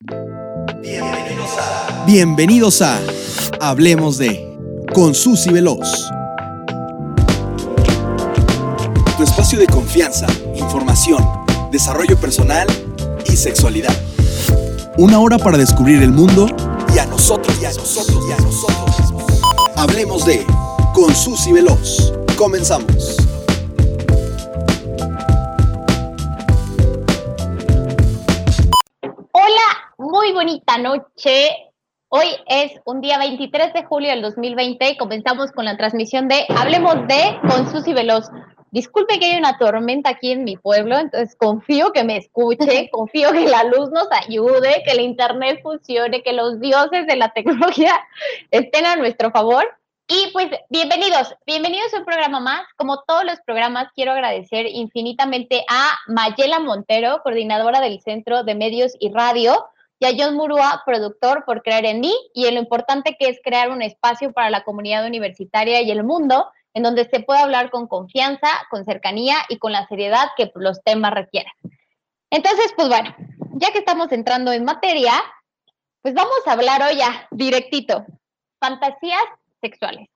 Bienvenidos a, Bienvenidos a Hablemos de con Susy Veloz. Tu espacio de confianza, información, desarrollo personal y sexualidad. Una hora para descubrir el mundo y a nosotros y a nosotros y a nosotros Hablemos de con Susy Veloz. Comenzamos. Noche. Hoy es un día 23 de julio del 2020 y comenzamos con la transmisión de Hablemos de con Susy Veloz. Disculpe que hay una tormenta aquí en mi pueblo, entonces confío que me escuche, confío que la luz nos ayude, que el internet funcione, que los dioses de la tecnología estén a nuestro favor. Y pues bienvenidos, bienvenidos a un programa más. Como todos los programas, quiero agradecer infinitamente a Mayela Montero, coordinadora del Centro de Medios y Radio, y a John Murúa, productor, por creer en mí y en lo importante que es crear un espacio para la comunidad universitaria y el mundo en donde se pueda hablar con confianza, con cercanía y con la seriedad que los temas requieren. Entonces, pues bueno, ya que estamos entrando en materia, pues vamos a hablar hoy ya directito. Fantasías sexuales.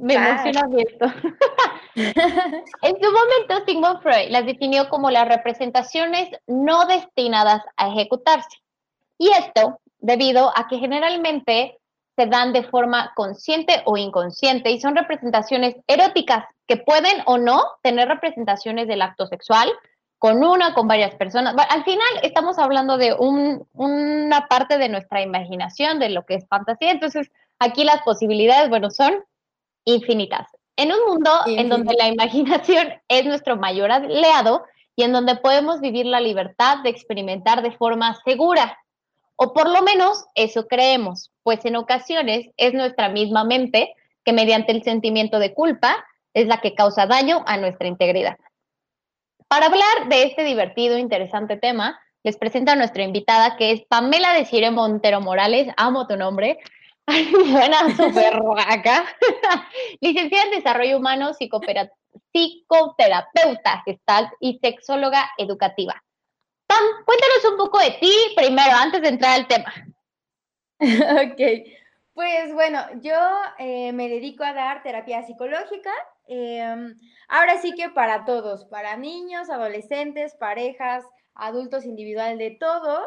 Me emociona esto. en su momento, Sigmund Freud las definió como las representaciones no destinadas a ejecutarse. Y esto debido a que generalmente se dan de forma consciente o inconsciente y son representaciones eróticas que pueden o no tener representaciones del acto sexual, con una, con varias personas. Al final estamos hablando de una parte de nuestra imaginación, de lo que es fantasía. Entonces, aquí las posibilidades, bueno, son infinitas. En un mundo en donde la imaginación es nuestro mayor aliado y en donde podemos vivir la libertad de experimentar de forma segura, o por lo menos eso creemos, pues en ocasiones es nuestra misma mente que mediante el sentimiento de culpa es la que causa daño a nuestra integridad. Para hablar de este divertido e interesante tema, les presento a nuestra invitada, que es Pamela de Montero Morales, amo tu nombre, suena súper acá, licenciada en Desarrollo Humano, psicoterapeuta gestal y sexóloga educativa. Pam, cuéntanos un poco de ti primero, antes de entrar al tema. ok, pues bueno, yo eh, me dedico a dar terapia psicológica. Em, ahora sí que para todos, para niños, adolescentes, parejas, adultos individual, de todo.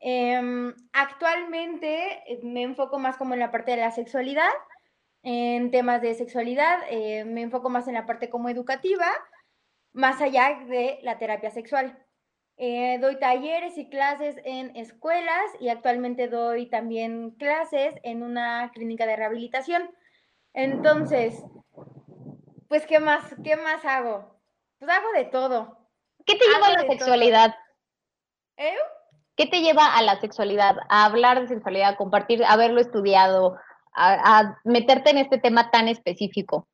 Em, actualmente eh, me enfoco más como en la parte de la sexualidad, en temas de sexualidad, eh, me enfoco más en la parte como educativa, más allá de la terapia sexual. Eh, doy talleres y clases en escuelas y actualmente doy también clases en una clínica de rehabilitación. Entonces, pues, ¿qué más, qué más hago? Pues hago de todo. ¿Qué te lleva a la sexualidad? ¿Eh? ¿Qué te lleva a la sexualidad? A hablar de sexualidad, a compartir, a haberlo estudiado, a meterte en este tema tan específico.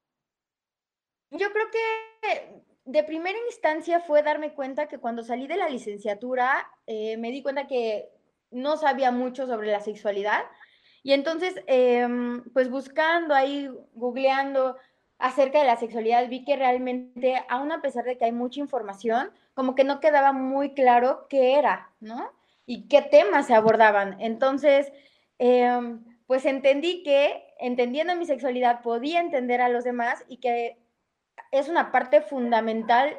Yo creo que de primera instancia fue darme cuenta que cuando salí de la licenciatura eh, me di cuenta que no sabía mucho sobre la sexualidad y entonces em, pues buscando ahí, googleando acerca de la sexualidad vi que realmente aún a pesar de que hay mucha información, como que no quedaba muy claro qué era, ¿no? Y qué temas se abordaban. Entonces, em, pues entendí que entendiendo mi sexualidad podía entender a los demás y que es una parte fundamental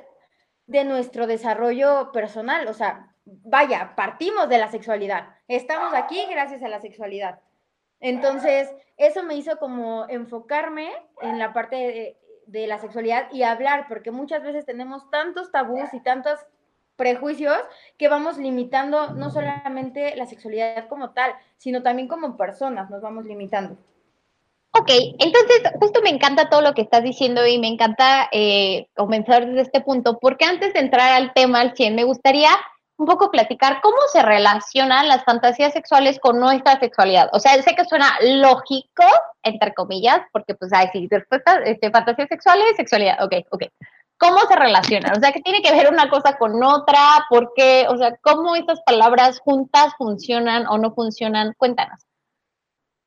de nuestro desarrollo personal. O sea, vaya, partimos de la sexualidad. Estamos aquí gracias a la sexualidad. Entonces, eso me hizo como enfocarme en la parte de, la sexualidad y hablar, porque muchas veces tenemos tantos tabús y tantos prejuicios que vamos limitando no solamente la sexualidad como tal, sino también como personas nos vamos limitando. Ok, entonces justo me encanta todo lo que estás diciendo y me encanta eh, comenzar desde este punto, porque antes de entrar al tema al 100, me gustaría un poco platicar cómo se relacionan las fantasías sexuales con nuestra sexualidad. O sea, sé que suena lógico, entre comillas, porque pues hay sí, respuestas, este, fantasías sexuales, sexualidad, ok, ok. ¿Cómo se relacionan? O sea, ¿qué tiene que ver una cosa con otra? ¿Por qué? O sea, ¿cómo estas palabras juntas funcionan o no funcionan? Cuéntanos.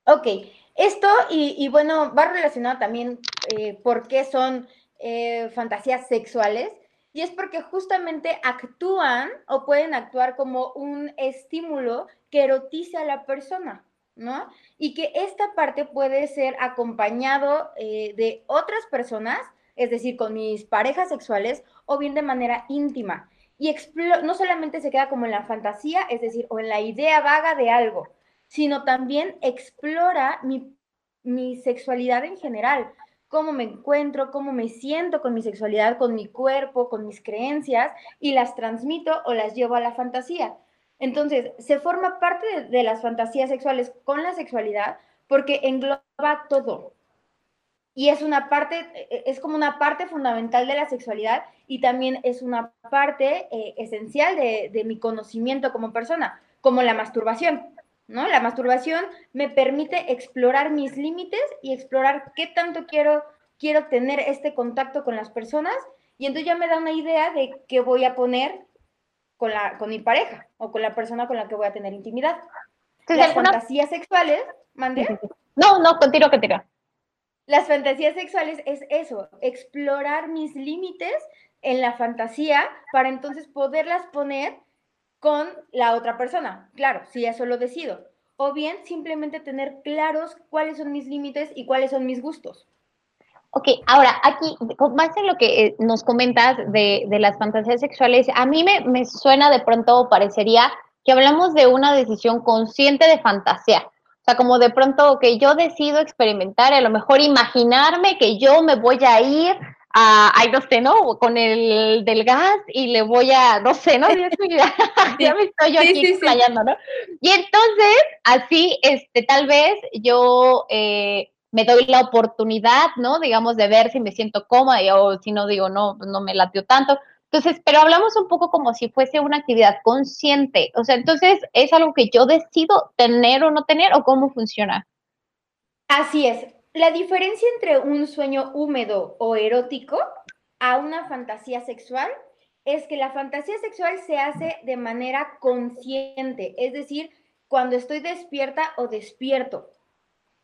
Ok, esto, y, bueno, va relacionado también eh, por qué son eh, fantasías sexuales. Y es porque justamente actúan o pueden actuar como un estímulo que erotiza a la persona, ¿no? Y que esta parte puede ser acompañado eh, de otras personas, es decir, con mis parejas sexuales o bien de manera íntima. Y no solamente se queda como en la fantasía, es decir, o en la idea vaga de algo, sino también explora mi, sexualidad en general cómo me encuentro, cómo me siento con mi sexualidad, con mi cuerpo, con mis creencias y las transmito o las llevo a la fantasía. Entonces, se forma parte de, las fantasías sexuales con la sexualidad porque engloba todo. Y es una parte, e, es como una parte fundamental de la sexualidad y también es una parte eh, esencial de, de mi conocimiento como persona, como la masturbación. ¿no? La masturbación me permite explorar mis límites y explorar qué tanto quiero, quiero tener este contacto con las personas y entonces ya me da una idea de qué voy a poner con, la, con mi pareja o con la persona con la que voy a tener intimidad. las fantasías sexuales, ¿mande? No, no, continúo, continúo. Las fantasías sexuales es eso, explorar mis límites en la fantasía para entonces poderlas poner con la otra persona, claro, si eso lo decido. O bien simplemente tener claros cuáles son mis límites y cuáles son mis gustos. Ok, ahora aquí, más en lo que eh, nos comentas de, las fantasías sexuales, a mí me, me suena de pronto, parecería que hablamos de una decisión consciente de fantasía. O sea, como de pronto que yo decido experimentar, a lo mejor imaginarme que yo me voy a ir a, ay, no sé, ¿no? Con el del gas y le voy a, no sé, ¿no? Ya, me estoy yo aquí explayando, ¿no? Y entonces, así, este, tal vez yo eh, me doy la oportunidad, ¿no? Digamos, de ver si me siento cómoda o si no digo, no, no me latió tanto. Entonces, pero hablamos un poco como si fuese una actividad consciente. O sea, entonces, ¿es algo que yo decido tener o no tener o cómo funciona? Así es. La diferencia entre un sueño húmedo o erótico a una fantasía sexual es que la fantasía sexual se hace de manera consciente, es decir, cuando estoy despierta o despierto.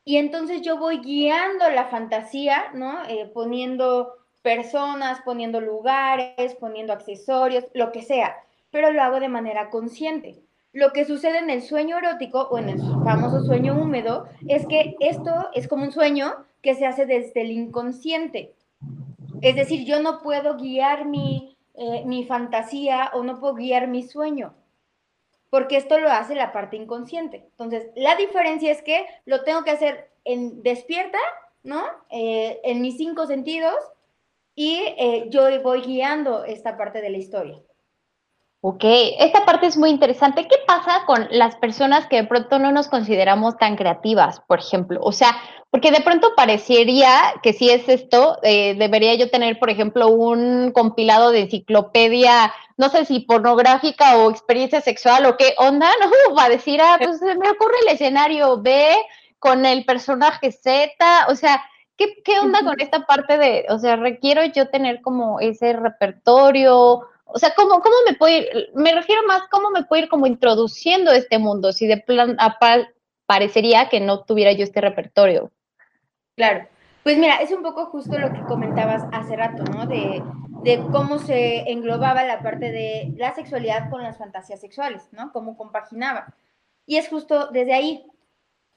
Y entonces yo voy guiando la fantasía, ¿no? Eh, poniendo personas, poniendo lugares, poniendo accesorios, lo que sea, pero lo hago de manera consciente. Lo que sucede en el sueño erótico o en el famoso sueño húmedo es que esto es como un sueño que se hace desde el inconsciente. Es decir, yo no puedo guiar mi, eh, mi fantasía o no puedo guiar mi sueño, porque esto lo hace la parte inconsciente. Entonces, la diferencia es que lo tengo que hacer en despierta, ¿no? Eh, en mis cinco sentidos y eh, yo voy guiando esta parte de la historia. Ok, esta parte es muy interesante. ¿Qué pasa con las personas que de pronto no nos consideramos tan creativas, por ejemplo? O sea, porque de pronto parecería que si es esto, eh, debería yo tener, por ejemplo, un compilado de enciclopedia, no sé si pornográfica o experiencia sexual o qué onda, ¿no? Para decir, ah, pues se me ocurre el escenario B con el personaje Z, o sea, ¿qué, qué onda con esta parte de, o sea, requiero yo tener como ese repertorio? O sea, ¿cómo, cómo me puedo ir? Me refiero más cómo me puedo ir como introduciendo a este mundo, si de plan parecería que no tuviera yo este repertorio. Claro. Pues mira, es un poco justo lo que comentabas hace rato, ¿no? De, de, cómo se englobaba la parte de la sexualidad con las fantasías sexuales, ¿no? Cómo compaginaba. Y es justo desde ahí.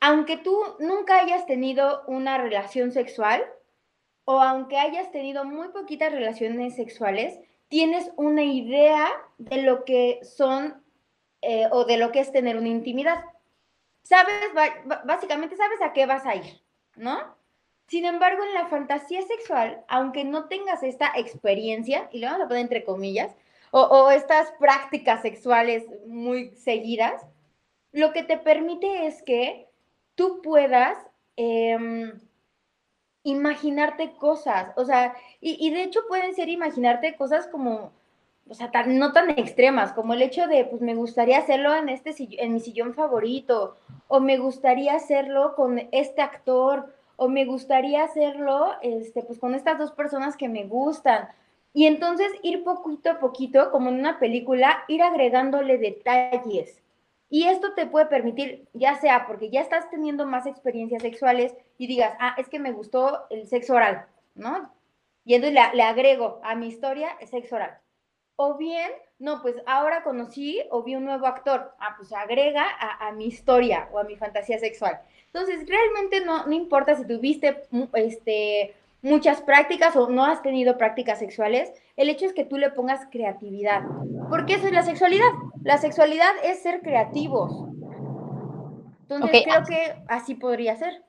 Aunque tú nunca hayas tenido una relación sexual, o aunque hayas tenido muy poquitas relaciones sexuales, tienes una idea de lo que son eh, o de lo que es tener una intimidad. Sabes, básicamente sabes a qué vas a ir, ¿no? Sin embargo, en la fantasía sexual, aunque no tengas esta experiencia, y lo vamos a poner entre comillas, o, estas prácticas sexuales muy seguidas, lo que te permite es que tú puedas em, imaginarte cosas, o sea, y, de hecho pueden ser imaginarte cosas como, o sea, no tan extremas, como el hecho de, pues me gustaría hacerlo en, este, en mi sillón favorito, o me gustaría hacerlo con este actor, o me gustaría hacerlo, este, pues con estas dos personas que me gustan. Y entonces ir poquito a poquito, como en una película, ir agregándole detalles y esto te puede permitir, ya sea porque ya estás teniendo más experiencias sexuales y digas, ah, es que me gustó el sexo oral, ¿no? Y entonces le, agrego a mi historia el sexo oral. O bien, no, pues ahora conocí o vi un nuevo actor. Ah, pues agrega a, mi historia o a mi fantasía sexual. Entonces, realmente no, no importa si tuviste este, muchas prácticas o no has tenido prácticas sexuales, el hecho es que tú le pongas creatividad. Porque eso es la sexualidad. La sexualidad es ser creativos. Entonces, creo que así podría ser.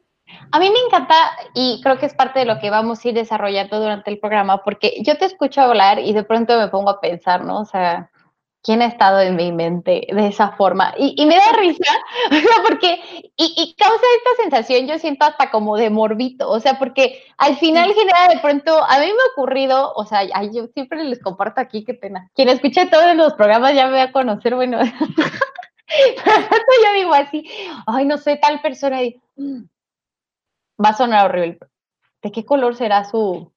A mí me encanta y creo que es parte de lo que vamos a ir desarrollando durante el programa, porque yo te escucho hablar y de pronto me pongo a pensar, ¿no? O sea, ¿quién ha estado en mi mente de esa forma? Y, me da risa, porque, y, causa esta sensación, yo siento hasta como de morbito, o sea, porque al final genera de pronto, a mí me ha ocurrido, o sea, yo siempre les comparto aquí, qué pena. Quien escucha todos los programas ya me va a conocer, bueno. yo digo así, ay, no sé, tal persona, y, va a sonar horrible. ¿De qué color será su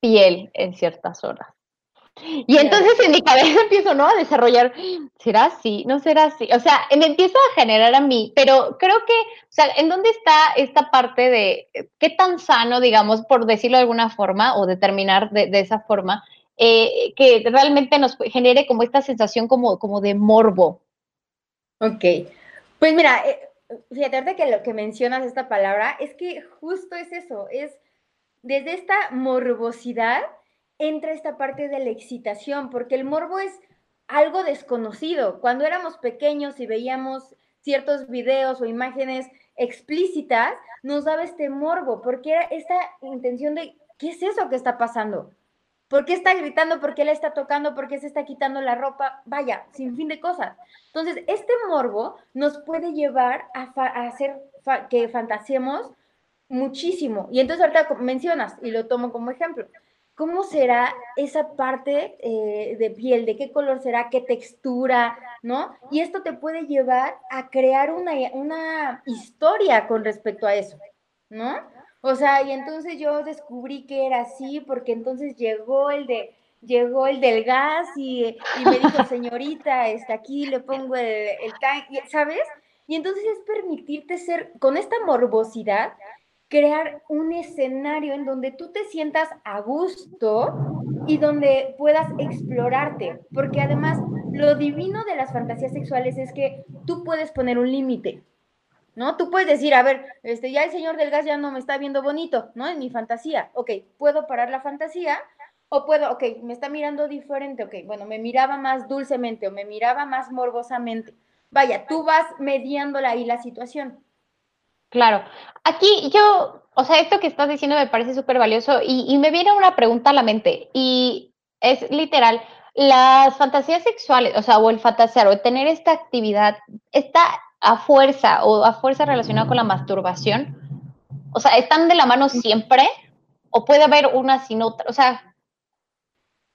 piel en ciertas horas? Y entonces en mi cabeza empiezo, ¿no? A desarrollar, ¿será así? ¿No será así? O sea, me empieza a generar a mí, pero creo que, o sea, ¿en dónde está esta parte de qué tan sano, digamos, por decirlo de alguna forma, o determinar de, esa forma, eh, que realmente nos genere como esta sensación como, como de morbo? Ok, pues mira, eh, fíjate que lo que mencionas esta palabra es que justo es eso, es desde esta morbosidad entra esta parte de la excitación, porque el morbo es algo desconocido. Cuando éramos pequeños y veíamos ciertos videos o imágenes explícitas, nos daba este morbo, porque era esta intención de, ¿qué es eso que está pasando? ¿Por qué está gritando? ¿Por qué le está tocando? ¿Por qué se está quitando la ropa? Vaya, sin fin de cosas. Entonces, este morbo nos puede llevar a, hacer que fantaseemos muchísimo. Y entonces ahorita mencionas, y lo tomo como ejemplo, ¿cómo será esa parte eh, de piel? ¿De qué color será? ¿Qué textura? ¿No? Y esto te puede llevar a crear una, una historia con respecto a eso, ¿no? O sea, y entonces yo descubrí que era así porque entonces llegó el de llegó el del gas y, me dijo, señorita, está aquí le pongo el, el tanque, ¿sabes? Y entonces es permitirte ser, con esta morbosidad, crear un escenario en donde tú te sientas a gusto y donde puedas explorarte, porque además lo divino de las fantasías sexuales es que tú puedes poner un límite. ¿no? Tú puedes decir, a ver, este, ya el señor del gas ya no me está viendo bonito, ¿no? En mi fantasía. Ok, puedo parar la fantasía o puedo, ok, me está mirando diferente, ok, bueno, me miraba más dulcemente o me miraba más morbosamente. Vaya, tú vas mediándola ahí la situación. Claro. Aquí yo, o sea, esto que estás diciendo me parece súper valioso y, y me viene una pregunta a la mente y es literal, las fantasías sexuales, o sea, o el fantasear o tener esta actividad, está a fuerza o a fuerza relacionada con la masturbación? O sea, ¿están de la mano siempre? ¿O puede haber una sin otra? O sea...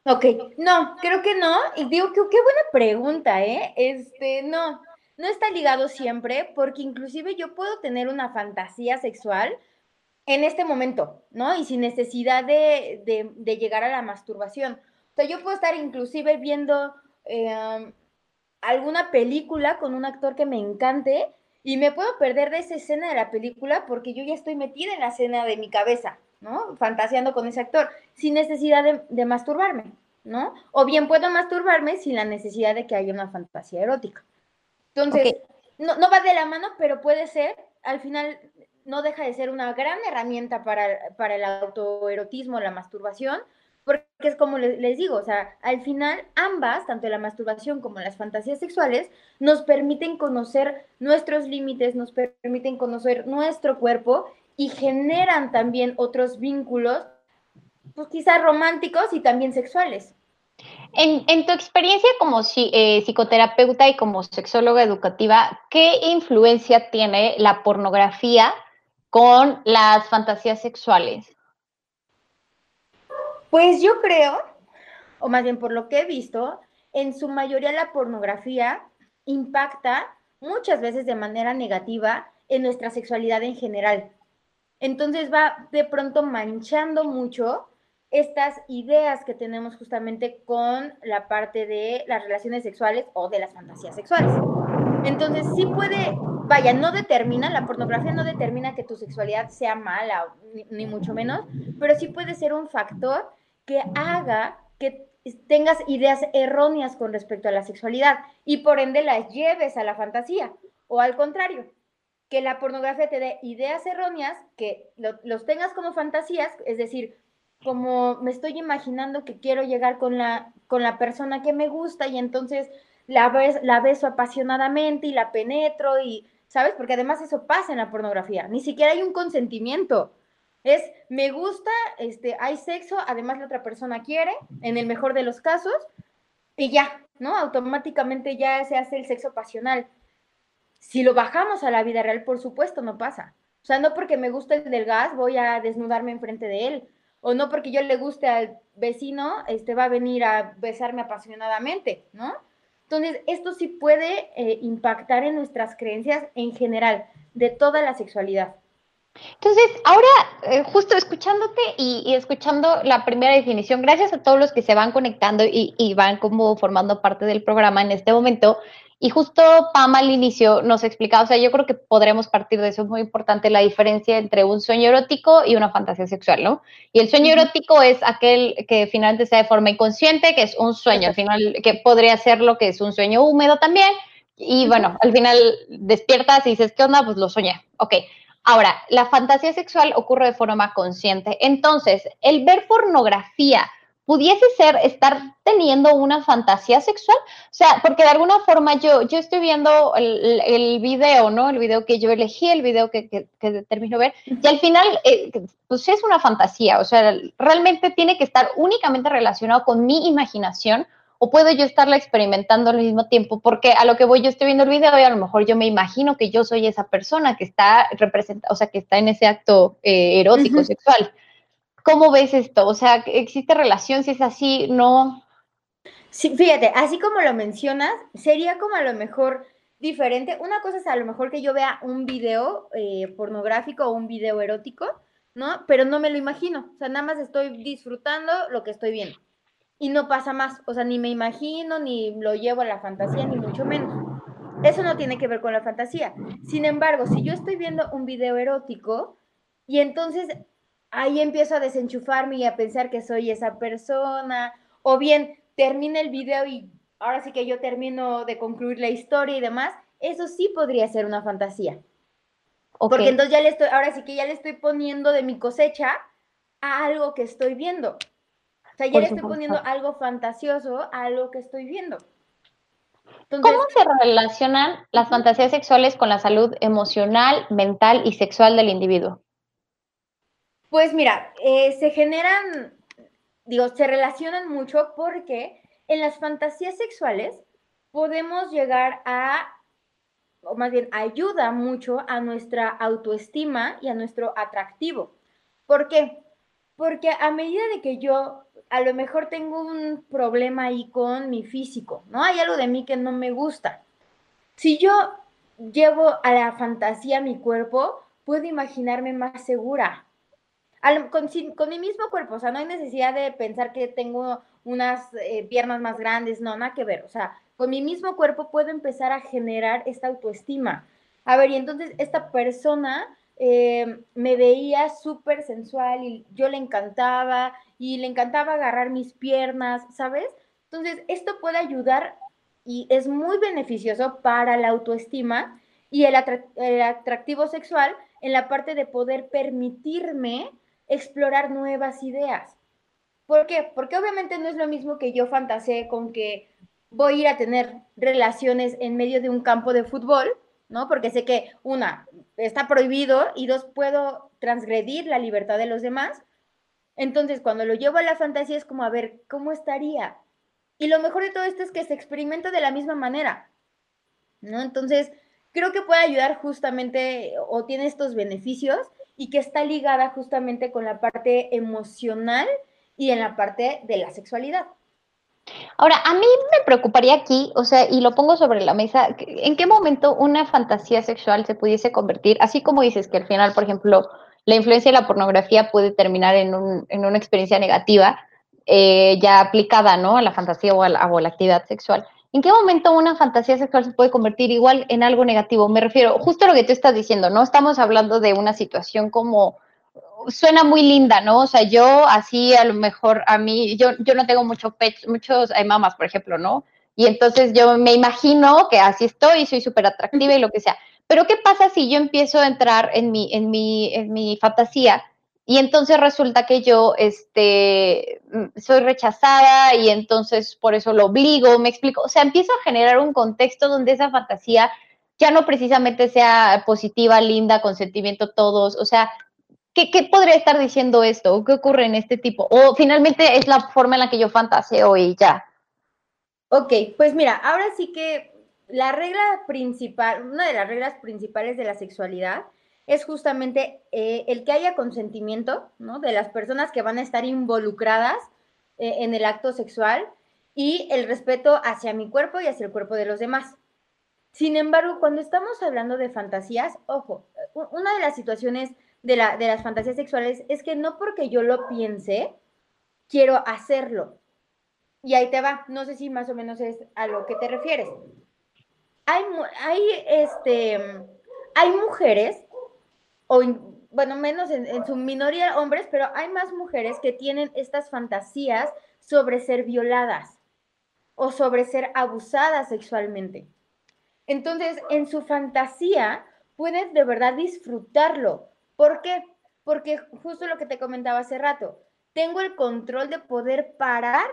Ok, no, creo que no. Y digo que qué buena pregunta, ¿eh? Este, no, no está ligado siempre, porque inclusive yo puedo tener una fantasía sexual en este momento, ¿no? Y sin necesidad de, de, llegar a la masturbación. O sea, yo puedo estar inclusive viendo eh, alguna película con un actor que me encante y me puedo perder de esa escena de la película porque yo ya estoy metida en la escena de mi cabeza, ¿no? Fantaseando con ese actor, sin necesidad de, masturbarme, ¿no? O bien puedo masturbarme sin la necesidad de que haya una fantasía erótica. Entonces, no, no va de la mano, pero puede ser, al final no deja de ser una gran herramienta para, para el autoerotismo, la masturbación, porque es como les, digo, o sea, al final ambas, tanto la masturbación como las fantasías sexuales, nos permiten conocer nuestros límites, nos permiten conocer nuestro cuerpo y generan también otros vínculos, pues quizás románticos y también sexuales. En, tu experiencia como eh, psicoterapeuta y como sexóloga educativa, ¿qué influencia tiene la pornografía con las fantasías sexuales? Pues yo creo, o más bien por lo que he visto, en su mayoría la pornografía impacta muchas veces de manera negativa en nuestra sexualidad en general. Entonces va de pronto manchando mucho estas ideas que tenemos justamente con la parte de las relaciones sexuales o de las fantasías sexuales. Entonces sí puede, vaya, no determina, la pornografía no determina que tu sexualidad sea mala, ni, mucho menos, pero sí puede ser un factor que haga que tengas ideas erróneas con respecto a la sexualidad y por ende las lleves a la fantasía. O al contrario, que la pornografía te dé ideas erróneas, que los tengas como fantasías, es decir, como me estoy imaginando que quiero llegar con la, con la persona que me gusta y entonces la, beso apasionadamente y la penetro y, ¿sabes? Porque además eso pasa en la pornografía, ni siquiera hay un consentimiento. Es, me gusta, este, hay sexo, además la otra persona quiere, en el mejor de los casos, y ya, ¿no? Automáticamente ya se hace el sexo pasional. Si lo bajamos a la vida real, por supuesto, no pasa. O sea, no porque me guste el del gas voy a desnudarme enfrente de él. O no porque yo le guste al vecino, este va a venir a besarme apasionadamente, ¿no? Entonces, esto sí puede eh, impactar en nuestras creencias en general, de toda la sexualidad. Entonces, ahora, eh, justo escuchándote y, escuchando la primera definición, gracias a todos los que se van conectando y, y, van como formando parte del programa en este momento. Y justo Pam al inicio nos explicaba, o sea, yo creo que podremos partir de eso, es muy importante la diferencia entre un sueño erótico y una fantasía sexual, ¿no? Y el sueño erótico es aquel que finalmente sea de forma inconsciente, que es un sueño, al final, que podría ser lo que es un sueño húmedo también. Y bueno, al final despiertas y dices, ¿qué onda? Pues lo soñé. Ok. Ahora, la fantasía sexual ocurre de forma consciente. Entonces, el ver pornografía pudiese ser estar teniendo una fantasía sexual, o sea, porque de alguna forma yo, yo estoy viendo el, el video, ¿no? El video que yo elegí, el video que, que, que termino ver, y al final, eh, pues es una fantasía, o sea, realmente tiene que estar únicamente relacionado con mi imaginación o puedo yo estarla experimentando al mismo tiempo, porque a lo que voy yo estoy viendo el video y a lo mejor yo me imagino que yo soy esa persona que está representa, o sea, que está en ese acto eh, erótico, sexual. ¿Cómo ves esto? O sea, ¿existe relación? Si es así, no. Sí, fíjate, así como lo mencionas, sería como a lo mejor diferente. Una cosa es a lo mejor que yo vea un video eh, pornográfico o un video erótico, ¿no? Pero no me lo imagino. O sea, nada más estoy disfrutando lo que estoy viendo y no pasa más. O sea, ni me imagino, ni lo llevo a la fantasía, ni mucho menos. Eso no tiene que ver con la fantasía. Sin embargo, si yo estoy viendo un video erótico y entonces ahí empiezo a desenchufarme y a pensar que soy esa persona, o bien termina el video y ahora sí que yo termino de concluir la historia y demás, eso sí podría ser una fantasía. Porque entonces ya le estoy, ahora sí que ya le estoy poniendo de mi cosecha a algo que estoy viendo. O sea, ya le estoy poniendo algo fantasioso a algo que estoy viendo. ¿Cómo se relacionan las fantasías sexuales con la salud emocional, mental y sexual del individuo? Pues mira, eh, se generan, digo, se relacionan mucho porque en las fantasías sexuales podemos llegar a, o más bien ayuda mucho a nuestra autoestima y a nuestro atractivo. ¿Por qué? Porque a medida de que yo a lo mejor tengo un problema ahí con mi físico, ¿no? Hay algo de mí que no me gusta. Si yo llevo a la fantasía mi cuerpo, puedo imaginarme más segura. Con, mi mismo cuerpo, o sea, no hay necesidad de pensar que tengo unas eh, piernas más grandes, no, nada que ver. O sea, con mi mismo cuerpo puedo empezar a generar esta autoestima. A ver, y entonces esta persona eh, me veía súper sensual y yo le encantaba y le encantaba agarrar mis piernas, ¿sabes? Entonces, esto puede ayudar y es muy beneficioso para la autoestima y el, atractivo sexual en la parte de poder permitirme explorar nuevas ideas. ¿Por qué? Porque obviamente no es lo mismo que yo fantaseé con que voy a ir a tener relaciones en medio de un campo de fútbol, ¿no? Porque sé que, una, está prohibido y dos, puedo transgredir la libertad de los demás. Entonces, cuando lo llevo a la fantasía es como, a ver, ¿cómo estaría? Y lo mejor de todo esto es que se experimenta de la misma manera, ¿no? Entonces, creo que puede ayudar justamente o tiene estos beneficios y que está ligada justamente con la parte emocional y en la parte de la sexualidad. Ahora, a mí me preocuparía aquí, o sea, y lo pongo sobre la mesa, ¿en qué momento una fantasía sexual se pudiese convertir, así como dices que al final, por ejemplo, la influencia de la pornografía puede terminar en, un, en una experiencia negativa, eh, ya aplicada, ¿no? A la fantasía o a la, o a la actividad sexual. ¿En qué momento una fantasía sexual se puede convertir igual en algo negativo? Me refiero justo a lo que tú estás diciendo, ¿no? Estamos hablando de una situación como suena muy linda, ¿no? O sea, yo así a lo mejor a mí, yo, yo no tengo mucho pecho, muchos, hay mamás, por ejemplo, ¿no? Y entonces yo me imagino que así estoy, soy súper atractiva y lo que sea. Pero ¿qué pasa si yo empiezo a entrar en mi, en mi, en mi fantasía y entonces resulta que yo este, mm, soy rechazada y entonces por eso lo obligo, me explico? O sea, empiezo a generar un contexto donde esa fantasía ya no precisamente sea positiva, linda, con sentimiento todos, o sea, ¿qué, ¿qué, podría estar diciendo esto? ¿Qué ocurre en este tipo? O finalmente es la forma en la que yo fantaseo y ya. Ok, pues mira, ahora sí que la regla principal, una de las reglas principales de la sexualidad es justamente eh, el que haya consentimiento. De las personas que van a estar involucradas eh, en el acto sexual y el respeto hacia mi cuerpo y hacia el cuerpo de los demás. Sin embargo, cuando estamos hablando de fantasías, ojo, una de las situaciones de, la, de las fantasías sexuales es que no porque yo lo piense, quiero hacerlo. Y ahí te va, no sé si más o menos es a lo que te refieres. Hay, hay, este, hay mujeres, o bueno, menos en, en su minoría hombres, pero hay más mujeres que tienen estas fantasías sobre ser violadas o sobre ser abusadas sexualmente. Entonces, en su fantasía, puedes de verdad disfrutarlo. ¿Por qué? Porque justo lo que te comentaba hace rato, tengo el control de poder parar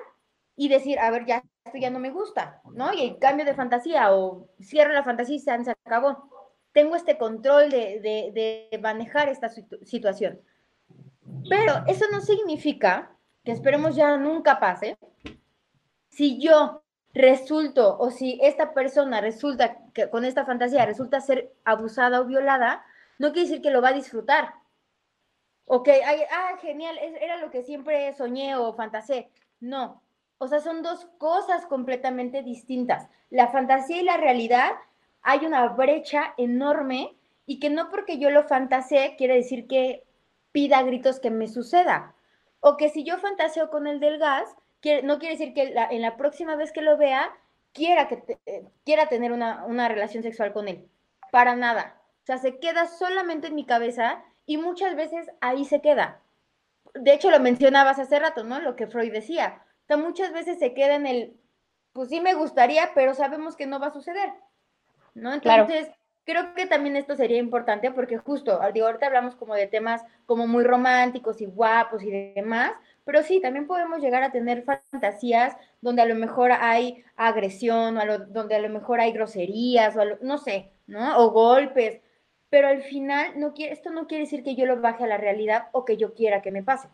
y decir, a ver, ya esto ya no me gusta, ¿no? Y cambio de fantasía o cierro la fantasía y se acabó. Tengo este control de, de, manejar esta situación. Pero eso no significa que esperemos ya nunca pase. Si yo resulto o si esta persona resulta que con esta fantasía resulta ser abusada o violada, no quiere decir que lo va a disfrutar. Ok, ah, genial, era lo que siempre soñé o fantaseé. No, o sea, son dos cosas completamente distintas. La fantasía y la realidad hay una brecha enorme y que no porque yo lo fantaseé quiere decir que pida gritos que me suceda. O que si yo fantaseo con el del gas, no quiere decir que en la próxima vez que lo vea quiera, que eh, quiera tener una, una relación sexual con él. Para nada. O sea, se queda solamente en mi cabeza y muchas veces ahí se queda. De hecho, lo mencionabas hace rato, ¿no? Lo que Freud decía. O sea, muchas veces se queda en el, pues sí me gustaría, pero sabemos que no va a suceder. ¿No? Entonces, creo que también esto sería importante porque justo, digo, ahorita hablamos como de temas como muy románticos y guapos y demás, pero sí, también podemos llegar a tener fantasías donde a lo mejor hay agresión, o donde a lo mejor hay groserías, o no sé, ¿no? O golpes. Pero al final, no quiere, esto no quiere decir que yo lo baje a la realidad o que yo quiera que me pase.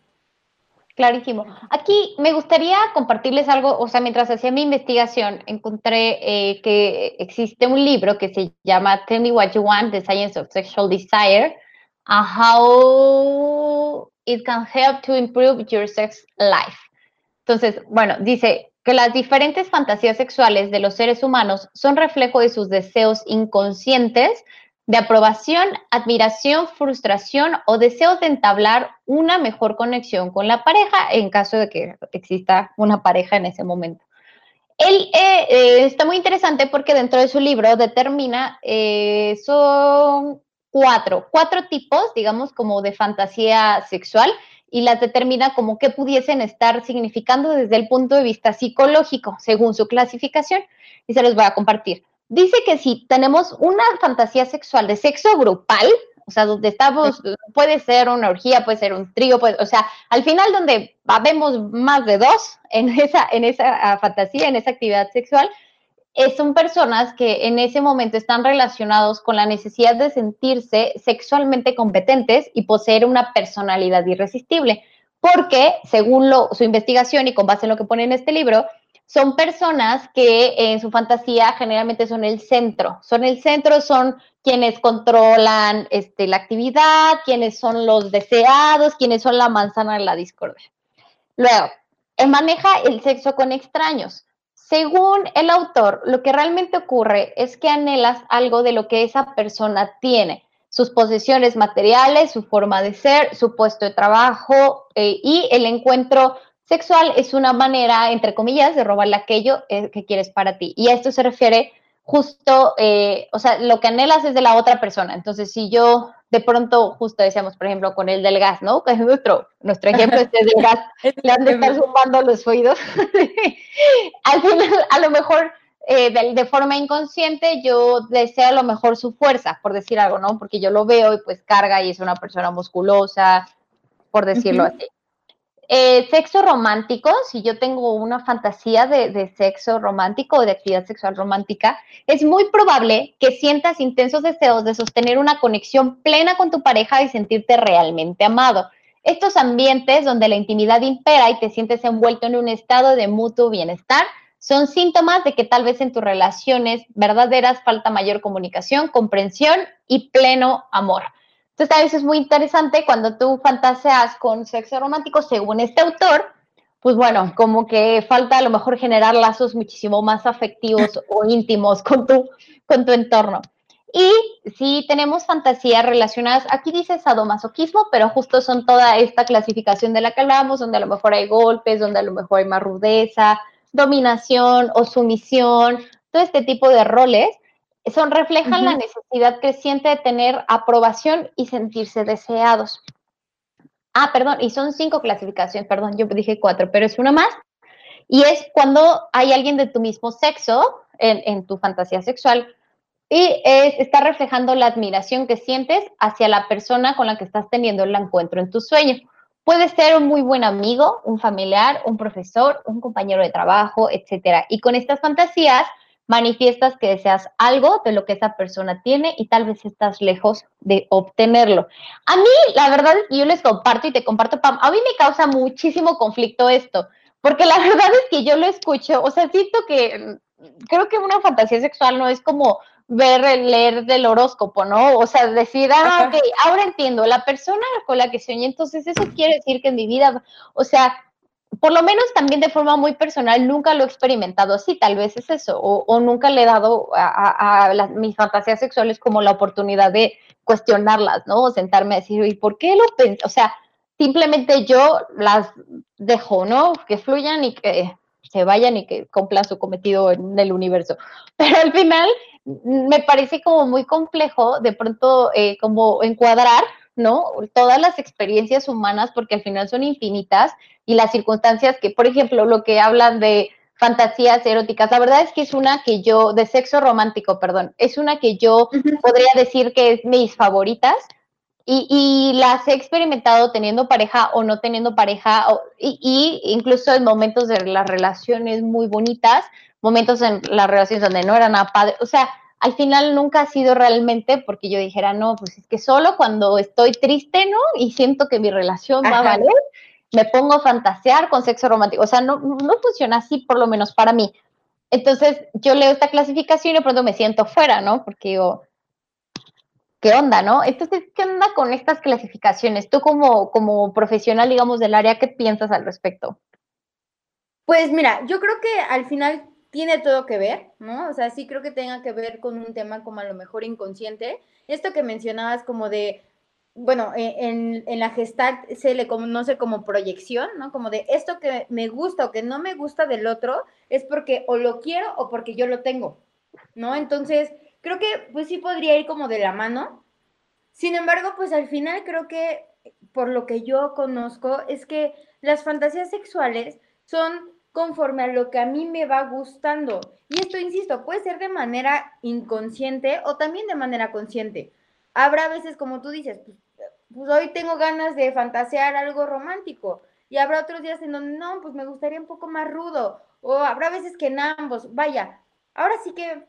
Clarísimo. Aquí me gustaría compartirles algo, o sea, mientras hacía mi investigación, encontré eh, que existe un libro que se llama Tell Me What You Want, The Science of Sexual Desire, and How It Can Help to Improve Your Sex Life. Entonces, bueno, dice que las diferentes fantasías sexuales de los seres humanos son reflejo de sus deseos inconscientes de aprobación, admiración, frustración o deseos de entablar una mejor conexión con la pareja en caso de que exista una pareja en ese momento. Él eh, eh, está muy interesante porque dentro de su libro determina, eh, son cuatro, cuatro tipos, digamos, como de fantasía sexual y las determina como que pudiesen estar significando desde el punto de vista psicológico, según su clasificación, y se los voy a compartir. Dice que si tenemos una fantasía sexual de sexo grupal, o sea, donde estamos, puede ser una orgía, puede ser un trío, o sea, al final donde habemos más de dos en esa, en esa ah, fantasía, en esa actividad sexual, son personas que en ese momento están relacionados con la necesidad de sentirse sexualmente competentes y poseer una personalidad irresistible, porque según su investigación y con base en lo que pone en este libro, son personas que en su fantasía generalmente son el centro, son el centro, son quienes controlan este, la actividad, quienes son los deseados, quienes son la manzana de la discordia. Luego, maneja el sexo con extraños. Según el autor, lo que realmente ocurre es que anhelas algo de lo que esa persona tiene, sus posesiones materiales, su forma de ser, su puesto de trabajo eh, y el encuentro sexual es una manera, entre comillas, de robarle aquello eh, que quieres para ti. Y a esto se refiere justo, eh, o sea, lo que anhelas es de la otra persona. Entonces, si yo de pronto, justo decíamos, por ejemplo, con el del gas, ¿no? Que es nuestro, nuestro ejemplo este del gas, le han de estar sumando los oídos. Al final, a lo mejor eh, de, forma inconsciente yo deseo a lo mejor su fuerza, por decir algo, ¿no? Porque yo lo veo y pues carga y es una persona musculosa, por decirlo así. Eh, sexo romántico, si yo tengo una fantasía de, sexo romántico o de actividad sexual romántica, es muy probable que sientas intensos deseos de sostener una conexión plena con tu pareja y sentirte realmente amado. Estos ambientes donde la intimidad impera y te sientes envuelto en un estado de mutuo bienestar son síntomas de que tal vez en tus relaciones verdaderas falta mayor comunicación, comprensión y pleno amor. Entonces, a veces es muy interesante cuando tú fantaseas con sexo romántico, según este autor, pues bueno, como que falta a lo mejor generar lazos muchísimo más afectivos o íntimos con tu, con tu entorno. Y si tenemos fantasías relacionadas, aquí dice sadomasoquismo, pero justo son toda esta clasificación de la que hablamos, donde a lo mejor hay golpes, donde a lo mejor hay más rudeza, dominación o sumisión, todo este tipo de roles, son, reflejan la necesidad creciente de tener aprobación y sentirse deseados. Ah, perdón, y son cinco clasificaciones, perdón, yo dije cuatro, pero es una más. Y es cuando hay alguien de tu mismo sexo en, tu fantasía sexual y está reflejando la admiración que sientes hacia la persona con la que estás teniendo el encuentro en tu sueño. Puede ser un muy buen amigo, un familiar, un profesor, un compañero de trabajo, etcétera. Y con estas fantasías manifiestas que deseas algo de lo que esa persona tiene y tal vez estás lejos de obtenerlo. A mí, la verdad es que yo les comparto y te comparto, Pam, a mí me causa muchísimo conflicto esto, porque la verdad es que yo lo escucho, o sea, siento que mm, creo que una fantasía sexual no es como ver, leer del horóscopo, ¿no? O sea, decir, ah, ok, ahora entiendo, la persona con la que soñé, entonces eso quiere decir que en mi vida, o sea, por lo menos también de forma muy personal, nunca lo he experimentado así, tal vez es eso, o, nunca le he dado a, mis fantasías sexuales como la oportunidad de cuestionarlas, ¿no? O sentarme a decir, ¿y por qué lo pensé? O sea, simplemente yo las dejo, ¿no? Que fluyan y que se vayan y que cumplan su cometido en el universo. Pero al final me parece como muy complejo de pronto eh, como encuadrar, ¿no? Todas las experiencias humanas, porque al final son infinitas, y las circunstancias que, por ejemplo, lo que hablan de fantasías eróticas, la verdad es que es una que yo, de sexo romántico, perdón, es una que yo podría decir que es mis favoritas, y, las he experimentado teniendo pareja o no teniendo pareja, y, incluso en momentos de las relaciones muy bonitas, momentos en las relaciones donde no era nada padre, o sea, al final nunca ha sido realmente porque yo dijera, no, pues es que solo cuando estoy triste, ¿no? Y siento que mi relación va a valer, me pongo a fantasear con sexo romántico. O sea, no, no funciona así, por lo menos para mí. Entonces, yo leo esta clasificación y de pronto me siento fuera, ¿no? Porque digo, ¿qué onda, no? Entonces, ¿qué onda con estas clasificaciones? Tú como, como profesional, digamos, del área, ¿qué piensas al respecto? Pues mira, yo creo que al final tiene todo que ver, ¿no? O sea, sí creo que tenga que ver con un tema como a lo mejor inconsciente. Esto que mencionabas como de, bueno, e, en, la gestalt se le conoce como proyección, ¿no? Como de esto que me gusta o que no me gusta del otro es porque o lo quiero o porque yo lo tengo, ¿no? Entonces, creo que pues sí podría ir como de la mano. Sin embargo, pues al final creo que por lo que yo conozco es que las fantasías sexuales son conforme a lo que a mí me va gustando. Y esto, insisto, puede ser de manera inconsciente o también de manera consciente. Habrá veces, como tú dices, pues, pues, hoy tengo ganas de fantasear algo romántico. Y habrá otros días en donde no, pues me gustaría un poco más rudo. O habrá veces que en ambos. Vaya, ahora sí que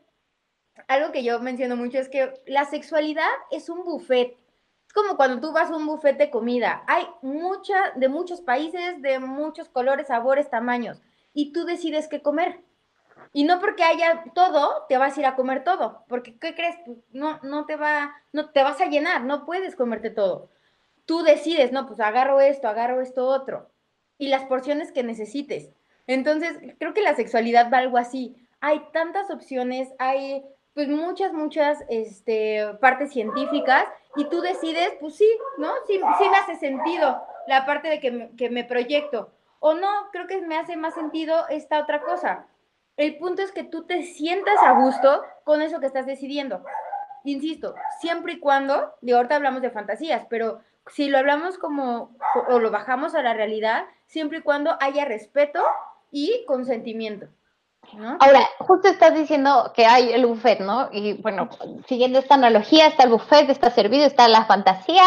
algo que yo menciono mucho es que la sexualidad es un buffet. Es como cuando tú vas a un buffet de comida. Hay mucha, de muchos países, de muchos colores, sabores, tamaños y tú decides qué comer. Y no porque haya todo, te vas a ir a comer todo, porque ¿qué crees? Pues, no, no te va, no te vas a llenar, no puedes comerte todo. Tú decides, no, pues agarro esto, agarro esto otro, y las porciones que necesites. Entonces, creo que la sexualidad va algo así. Hay tantas opciones, hay pues muchas, muchas este, partes científicas, y tú decides, pues sí, ¿no? Sí, sí me hace sentido la parte de que que me proyecto o no, creo que me hace más sentido esta otra cosa. El punto es que tú te sientas a gusto con eso que estás decidiendo. insisto, siempre y cuando, de ahorita hablamos de fantasías, pero si lo hablamos como, o lo bajamos a la realidad, siempre y cuando haya respeto y consentimiento. Ahora, justo estás diciendo que hay el buffet, ¿no? Y bueno, siguiendo esta analogía, está el buffet, está servido, está la fantasía,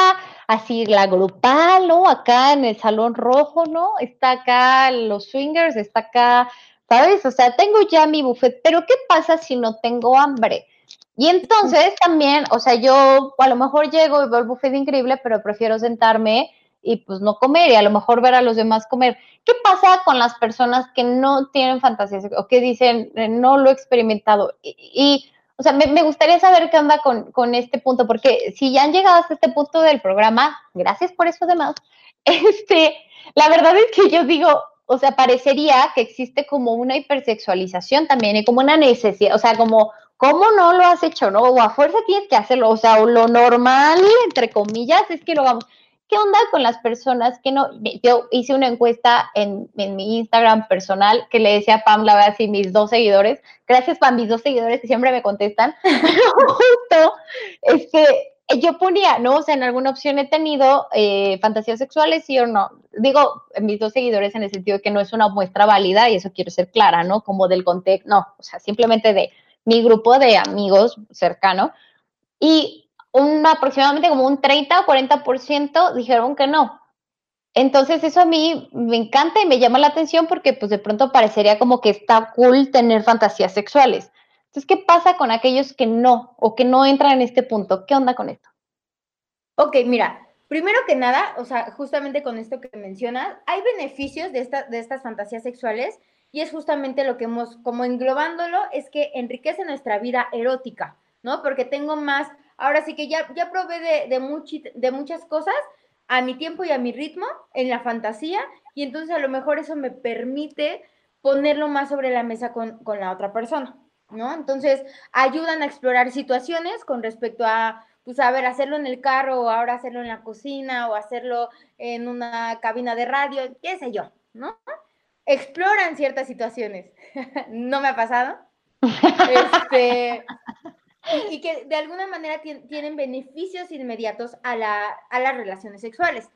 así la grupal, ¿no? Acá en el salón rojo, ¿no? Está acá los swingers, está acá, ¿sabes? O sea, tengo ya mi buffet, pero ¿qué pasa si no tengo hambre? Y entonces también, o sea, yo a lo mejor llego y veo el buffet increíble, pero prefiero sentarme y pues no comer y a lo mejor ver a los demás comer. ¿Qué pasa con las personas que no tienen fantasías o que dicen eh, no lo he experimentado? Y, o sea, me, gustaría saber qué onda con, con, este punto, porque si ya han llegado hasta este punto del programa, gracias por eso además, este, la verdad es que yo digo, o sea, parecería que existe como una hipersexualización también y como una necesidad, o sea, como, ¿cómo no lo has hecho, no? O a fuerza tienes que hacerlo, o sea, lo normal, entre comillas, es que lo vamos. ¿Qué onda con las personas que no? Yo hice una encuesta en, mi Instagram personal que le decía a Pam, la verdad, así mis dos seguidores. Gracias, Pam, mis dos seguidores que siempre me contestan. Pero justo, este, yo ponía, ¿no? O sea, en alguna opción he tenido eh, fantasías sexuales, sí o no. Digo, mis dos seguidores en el sentido de que no es una muestra válida y eso quiero ser clara, ¿no? Como del contexto, no, o sea, simplemente de mi grupo de amigos cercano. Y un aproximadamente como un 30 o 40% dijeron que no. Entonces eso a mí me encanta y me llama la atención porque pues de pronto parecería como que está cool tener fantasías sexuales. Entonces, ¿qué pasa con aquellos que no o que no entran en este punto? ¿Qué onda con esto? Ok, mira, primero que nada, o sea, justamente con esto que mencionas, hay beneficios de, esta, de estas fantasías sexuales y es justamente lo que hemos, como englobándolo, es que enriquece nuestra vida erótica, ¿no? Porque tengo más Ahora sí que ya, ya probé de, de, de muchas cosas a mi tiempo y a mi ritmo, en la fantasía, y entonces a lo mejor eso me permite ponerlo más sobre la mesa con, con la otra persona, ¿no? Entonces ayudan a explorar situaciones con respecto a, pues, a ver, hacerlo en el carro, o ahora hacerlo en la cocina, o hacerlo en una cabina de radio, qué sé yo, ¿no? Exploran ciertas situaciones. no me ha pasado. Este, y, que de alguna manera tienen beneficios inmediatos a, la, a, las relaciones sexuales.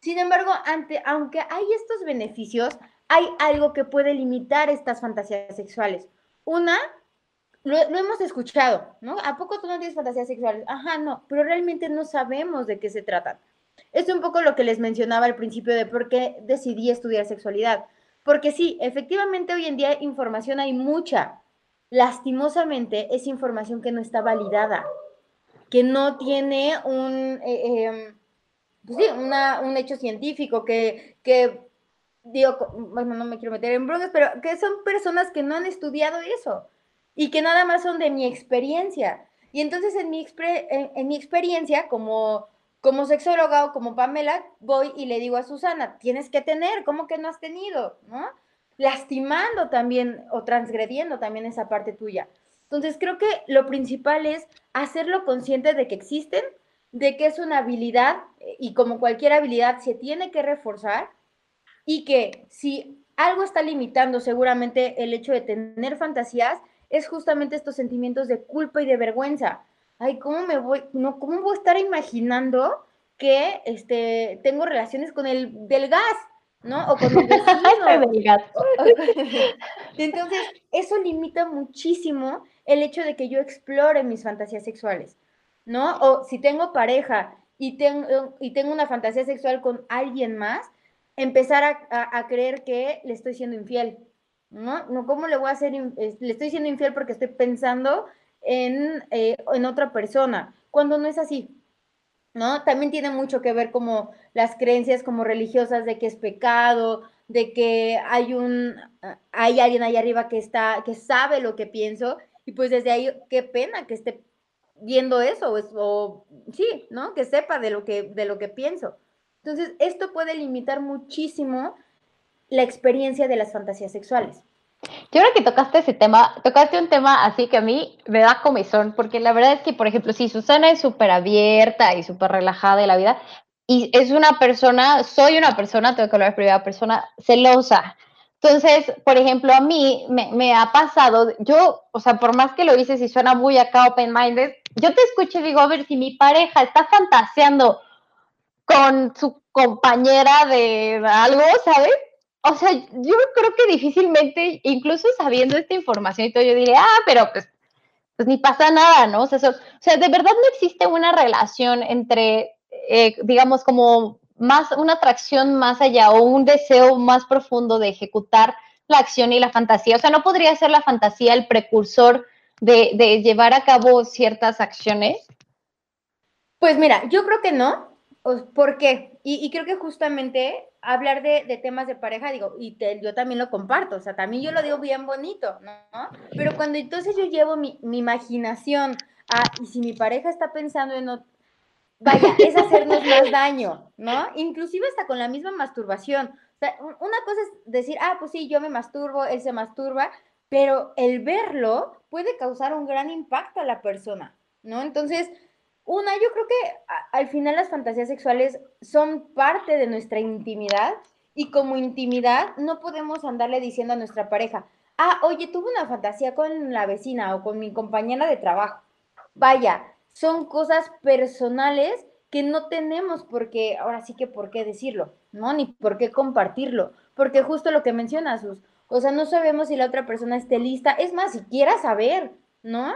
Sin embargo, ante, aunque hay estos beneficios, hay algo que puede limitar estas fantasías sexuales. Una, lo, hemos escuchado, ¿no? ¿A poco tú no tienes fantasías sexuales? Ajá, no, pero realmente no sabemos de qué se tratan. Es un poco lo que les mencionaba al principio de por qué decidí estudiar sexualidad. Porque sí, efectivamente hoy en día información hay mucha, lastimosamente es información que no está validada, que no tiene un, eh, em, pues sí, un hecho científico, que, que, digo, bueno, no me quiero meter en broncas, pero que son personas que no han estudiado eso y que nada más son de mi experiencia. Y entonces en mi, en, mi experiencia como, como sexóloga o como Pamela, voy y le digo a Susana, tienes que tener, ¿cómo que no has tenido? ¿No? Lastimando también o transgrediendo también esa parte tuya. Entonces creo que lo principal es hacerlo consciente de que existen, de que es una habilidad y como cualquier habilidad se tiene que reforzar y que si algo está limitando seguramente el hecho de tener fantasías es justamente estos sentimientos de culpa y de vergüenza. Ay, ¿cómo me voy, no, cómo voy a estar imaginando que este, tengo relaciones con el del gas? ¿No? O con el vecino. Entonces, eso limita muchísimo el hecho de que yo explore mis fantasías sexuales, ¿no? O si tengo pareja y tengo, y tengo una fantasía sexual con alguien más, empezar a, creer que le estoy siendo infiel, ¿no? No, ¿cómo le voy a hacer? Le estoy siendo infiel porque estoy pensando en, eh, en otra persona, cuando no es así. ¿no? También tiene mucho que ver como las creencias como religiosas de que es pecado, de que hay un, hay alguien ahí arriba que está, que sabe lo que pienso, y pues desde ahí, qué pena que esté viendo eso, o, sí, ¿no? Que sepa de lo que, de lo que pienso. Entonces, esto puede limitar muchísimo la experiencia de las fantasías sexuales. Yo creo que tocaste ese tema, tocaste un tema así que a mí me da comezón, porque la verdad es que, por ejemplo, si Susana es súper abierta y súper relajada de la vida, y es una persona, soy una persona, tengo que hablar de primera persona, celosa. Entonces, por ejemplo, a mí me, ha pasado, yo, o sea, por más que lo hice, si suena muy acá open-minded, yo te escucho y digo, a ver, si mi pareja está fantaseando con su compañera de algo, ¿sabes? O sea, yo creo que difícilmente, incluso sabiendo esta información y todo, yo diría, ah, pero pues, pues ni pasa nada, ¿no? O sea, o sea, de verdad no existe una relación entre, eh, digamos, como más, una atracción más allá o un deseo más profundo de ejecutar la acción y la fantasía. O sea, no podría ser la fantasía el precursor de, llevar a cabo ciertas acciones. Pues mira, yo creo que no. ¿Por qué? Y, creo que justamente hablar de, temas de pareja, digo, y yo también lo comparto, o sea, también yo lo digo bien bonito, ¿no? Pero cuando entonces yo llevo mi, imaginación a, y si mi pareja está pensando en, vaya, es hacernos más daño, ¿no? Inclusive hasta con la misma masturbación. O sea, una cosa es decir, ah, pues sí, yo me masturbo, él se masturba, pero el verlo puede causar un gran impacto a la persona, ¿no? Entonces, una, yo creo que al final las fantasías sexuales son parte de nuestra intimidad y como intimidad no podemos andarle diciendo a nuestra pareja, ah, oye, tuve una fantasía con la vecina o con mi compañera de trabajo. Vaya, son cosas personales que no tenemos por qué, ahora sí que por qué decirlo, ¿no? Ni por qué compartirlo, porque justo lo que mencionas, Sus, o sea, no sabemos si la otra persona esté lista, es más, si quiera saber, ¿no?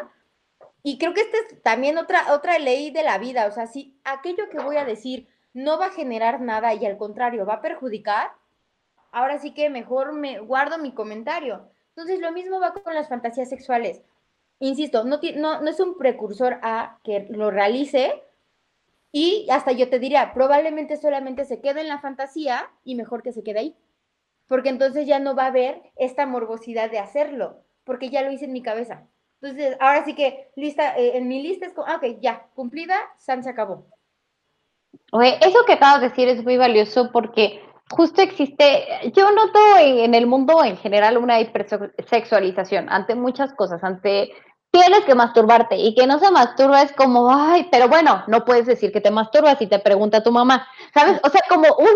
Y creo que esta es también otra, otra ley de la vida, o sea, si aquello que voy a decir no va a generar nada y al contrario va a perjudicar, ahora sí que mejor me guardo mi comentario. Entonces, lo mismo va con las fantasías sexuales insisto, no, es un precursor a que lo realice y hasta yo te diría, probablemente solamente se quede en la fantasía y mejor que se quede ahí, porque entonces ya no va a haber esta morbosidad de hacerlo, porque ya lo hice en mi cabeza. Entonces, ahora sí que lista, eh, en mi lista es como, ah, ok, ya, cumplida, San se acabó. Oye, eso que acabas de decir es muy valioso porque justo existe, yo noto en el mundo en general una hipersexualización ante muchas cosas, ante tienes que masturbarte y que no se masturba es como, ay, pero bueno, no puedes decir que te masturbas y te pregunta tu mamá, ¿sabes? O sea, como un,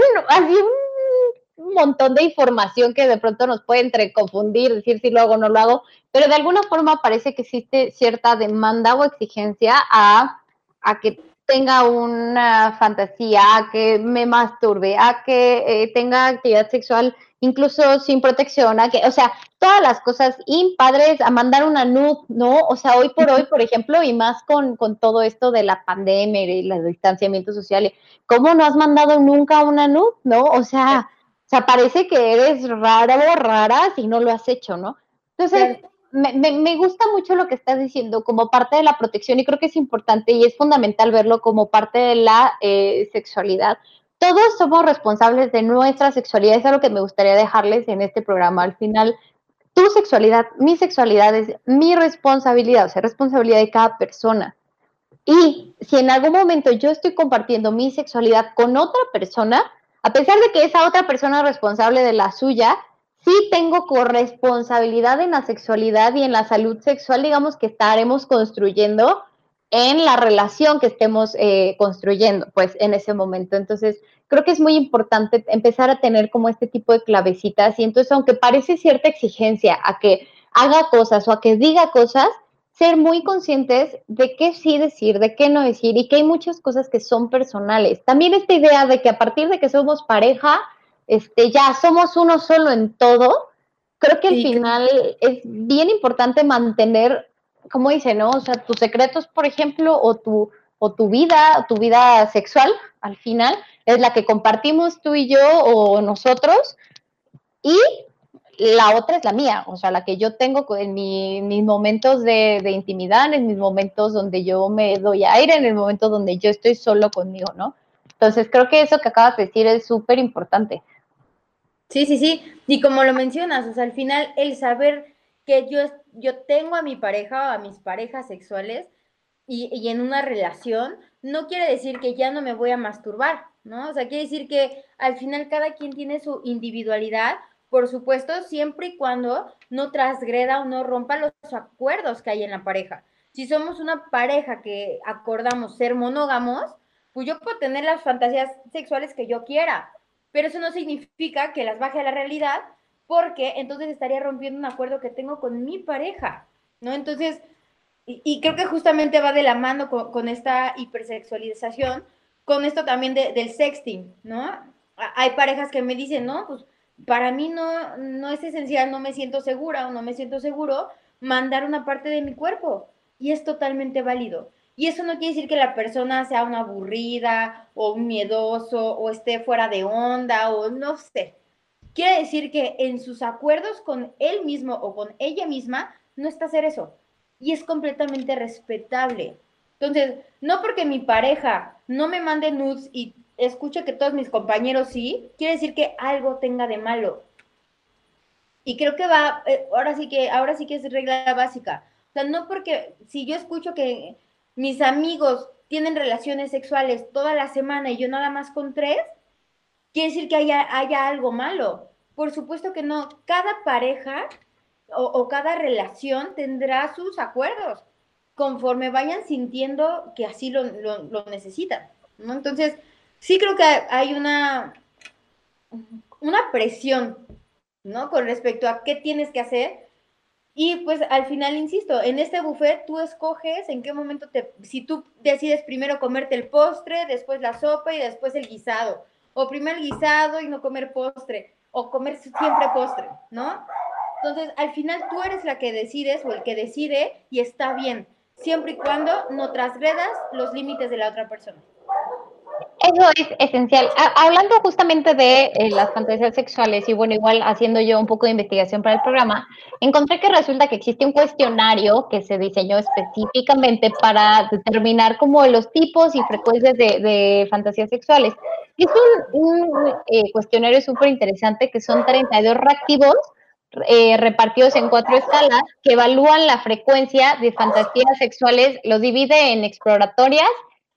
un montón de información que de pronto nos puede entre confundir, decir si lo hago o no lo hago, pero de alguna forma parece que existe cierta demanda o exigencia a, a que tenga una fantasía, a que me masturbe, a que eh, tenga actividad sexual incluso sin protección, a que, o sea, todas las cosas impadres, a mandar una nud, ¿no? O sea, hoy por hoy, por ejemplo, y más con, con todo esto de la pandemia y el distanciamiento social, ¿cómo no has mandado nunca una nud, no? O sea, o sea, parece que eres rara o rara si no lo has hecho, ¿no? Entonces, me, gusta mucho lo que estás diciendo como parte de la protección y creo que es importante y es fundamental verlo como parte de la eh, sexualidad. Todos somos responsables de nuestra sexualidad, es algo que me gustaría dejarles en este programa. Al final, tu sexualidad, mi sexualidad es mi responsabilidad, o sea, responsabilidad de cada persona. Y si en algún momento yo estoy compartiendo mi sexualidad con otra persona, a pesar de que esa otra persona es responsable de la suya, sí tengo corresponsabilidad en la sexualidad y en la salud sexual, digamos que estaremos construyendo en la relación que estemos eh, construyendo, pues en ese momento. Entonces, creo que es muy importante empezar a tener como este tipo de clavecitas y entonces, aunque parece cierta exigencia a que haga cosas o a que diga cosas, ser muy conscientes de qué sí decir, de qué no decir y que hay muchas cosas que son personales. También esta idea de que a partir de que somos pareja, este, ya somos uno solo en todo, creo que al final es bien importante mantener, como dice, ¿no? O sea, tus secretos, por ejemplo, o tu, o tu vida, tu vida sexual, al final, es la que compartimos tú y yo o nosotros, y la otra es la mía, o sea, la que yo tengo en mis momentos de, de, intimidad, en mis momentos donde yo me doy aire, en el momento donde yo estoy solo conmigo, ¿no? Entonces, creo que eso que acabas de decir es súper importante. Sí, sí, sí. Y como lo mencionas, o sea, al final el saber que yo, yo tengo a mi pareja o a mis parejas sexuales y, y, en una relación, no quiere decir que ya no me voy a masturbar, ¿no? O sea, quiere decir que al final cada quien tiene su individualidad, por supuesto, siempre y cuando no transgreda o no rompa los acuerdos que hay en la pareja. Si somos una pareja que acordamos ser monógamos, pues yo puedo tener las fantasías sexuales que yo quiera, pero eso no significa que las baje a la realidad porque entonces estaría rompiendo un acuerdo que tengo con mi pareja, ¿no? Entonces, y, creo que justamente va de la mano con, esta hipersexualización, con esto también del sexting, ¿no? Hay parejas que me dicen, no, pues para mí no, no es esencial, no me siento segura o no me siento seguro mandar una parte de mi cuerpo. Y es totalmente válido. Y eso no quiere decir que la persona sea una aburrida o un miedoso o esté fuera de onda o no sé. Quiere decir que en sus acuerdos con él mismo o con ella misma no está hacer eso. Y es completamente respetable. Entonces, no porque mi pareja no me mande nudes y escuche que todos mis compañeros sí, quiere decir que algo tenga de malo. Y creo que va, eh, ahora sí que, ahora sí que es regla básica. O sea, no porque si yo escucho que mis amigos tienen relaciones sexuales toda la semana y yo nada más con tres, quiere decir que haya, haya algo malo. Por supuesto que no. Cada pareja o, cada relación tendrá sus acuerdos conforme vayan sintiendo que así lo, lo necesitan. ¿no? Entonces, sí creo que hay una, una presión, ¿no? Con respecto a qué tienes que hacer. Y pues al final, insisto, en este buffet tú escoges en qué momento te, si tú decides primero comerte el postre, después la sopa y después el guisado, o primero el guisado y no comer postre, o comer siempre postre, ¿no? Entonces, al final tú eres la que decides o el que decide y está bien, siempre y cuando no transgredas los límites de la otra persona. Eso es esencial. hablando justamente de eh, las fantasías sexuales y bueno, igual haciendo yo un poco de investigación para el programa, encontré que resulta que existe un cuestionario que se diseñó específicamente para determinar como los tipos y frecuencias de, fantasías sexuales. Es un, eh, cuestionario súper interesante que son 32 reactivos eh, repartidos en cuatro escalas que evalúan la frecuencia de fantasías sexuales, lo divide en exploratorias,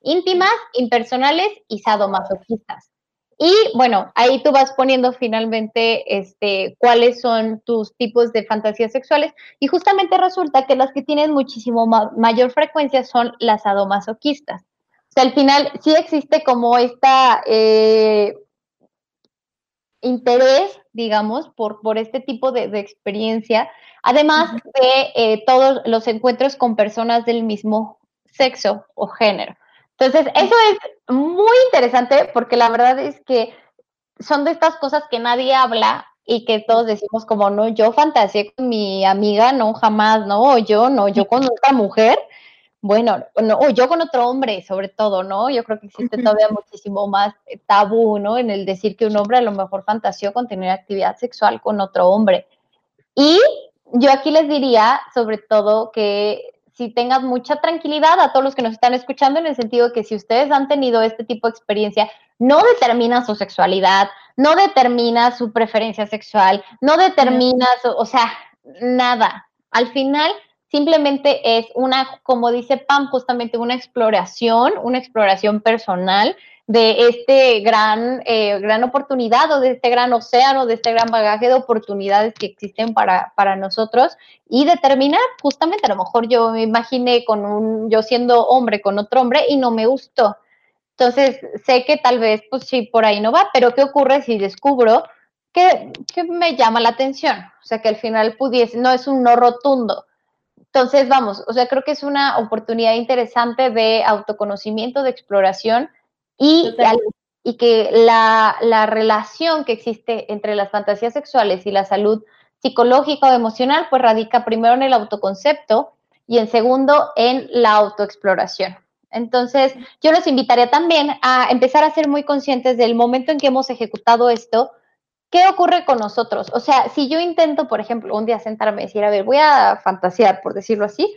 íntimas, impersonales y sadomasoquistas. Y bueno, ahí tú vas poniendo finalmente este, cuáles son tus tipos de fantasías sexuales y justamente resulta que las que tienen muchísimo mayor frecuencia son las sadomasoquistas. O sea, al final sí existe como esta eh, interés, digamos, por, por este tipo de, experiencia, además de eh, todos los encuentros con personas del mismo sexo o género. Entonces, eso es muy interesante porque la verdad es que son de estas cosas que nadie habla y que todos decimos como, no, yo fantaseé con mi amiga, no, jamás, no, o yo, no, yo con otra mujer, bueno, no, o yo con otro hombre, sobre todo, ¿no? Yo creo que existe todavía muchísimo más tabú, ¿no? En el decir que un hombre a lo mejor fantaseó con tener actividad sexual con otro hombre. Y yo aquí les diría, sobre todo, que si tengas mucha tranquilidad a todos los que nos están escuchando en el sentido que si ustedes han tenido este tipo de experiencia, no determina su sexualidad, no determina su preferencia sexual, no determina, o sea, nada. Al final simplemente es una, como dice Pam, justamente una exploración, una exploración personal de este gran, eh, gran oportunidad o de este gran océano, de este gran bagaje de oportunidades que existen para, para nosotros y determinar justamente, a lo mejor yo me imaginé con un, yo siendo hombre con otro hombre y no me gustó. Entonces, sé que tal vez, pues sí, por ahí no va, pero ¿qué ocurre si descubro que, que me llama la atención? O sea, que al final pudiese, no es un no rotundo. Entonces, vamos, o sea, creo que es una oportunidad interesante de autoconocimiento, de exploración y, y que la, la, relación que existe entre las fantasías sexuales y la salud psicológica o emocional, pues radica primero en el autoconcepto y en segundo en la autoexploración. Entonces, yo los invitaría también a empezar a ser muy conscientes del momento en que hemos ejecutado esto, ¿qué ocurre con nosotros? O sea, si yo intento, por ejemplo, un día sentarme y decir, a ver, voy a fantasear, por decirlo así,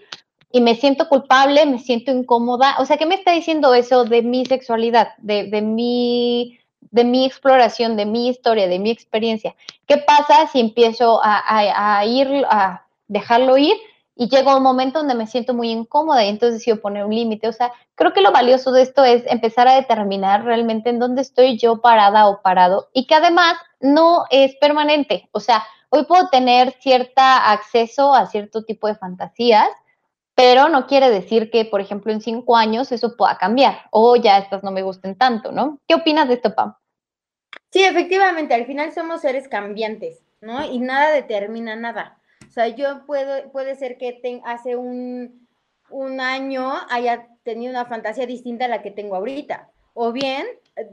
y me siento culpable, me siento incómoda. O sea, ¿qué me está diciendo eso de mi sexualidad, de, de, mi, de mi exploración, de mi historia, de mi experiencia? ¿Qué pasa si empiezo a, ir, a dejarlo ir? Y llega un momento donde me siento muy incómoda y entonces decido poner un límite. O sea, creo que lo valioso de esto es empezar a determinar realmente en dónde estoy yo parada o parado y que además no es permanente. O sea, hoy puedo tener cierto acceso a cierto tipo de fantasías, pero no quiere decir que, por ejemplo, en cinco años eso pueda cambiar o ya estas no me gusten tanto, ¿no? ¿Qué opinas de esto, Pam? Sí, efectivamente, al final somos seres cambiantes. ¿no? Y nada determina nada. O sea, yo puedo, puede ser que hace un, un año haya tenido una fantasía distinta a la que tengo ahorita. O bien,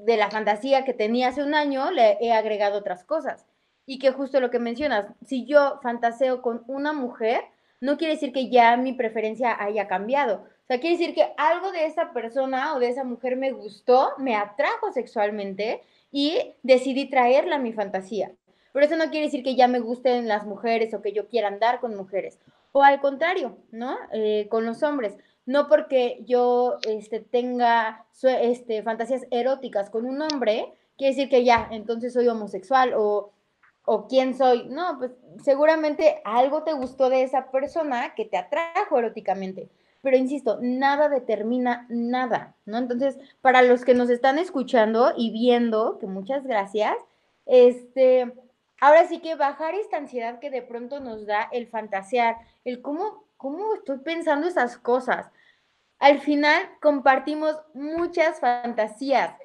de la fantasía que tenía hace un año, le he agregado otras cosas. Y que justo lo que mencionas, si yo fantaseo con una mujer, no quiere decir que ya mi preferencia haya cambiado. O sea, quiere decir que algo de esa persona o de esa mujer me gustó, me atrajo sexualmente y decidí traerla a mi fantasía. Pero eso no quiere decir que ya me gusten las mujeres o que yo quiera andar con mujeres. O al contrario, ¿no? Eh, con los hombres. No porque yo este, tenga este, fantasías eróticas con un hombre, quiere decir que ya, entonces soy homosexual o, o quién soy. No, pues seguramente algo te gustó de esa persona que te atrajo eróticamente. Pero insisto, nada determina nada, ¿no? Entonces, para los que nos están escuchando y viendo, que muchas gracias, este, ahora sí que bajar esta ansiedad que de pronto nos da el fantasear, el cómo, cómo estoy pensando esas cosas. Al final compartimos muchas fantasías,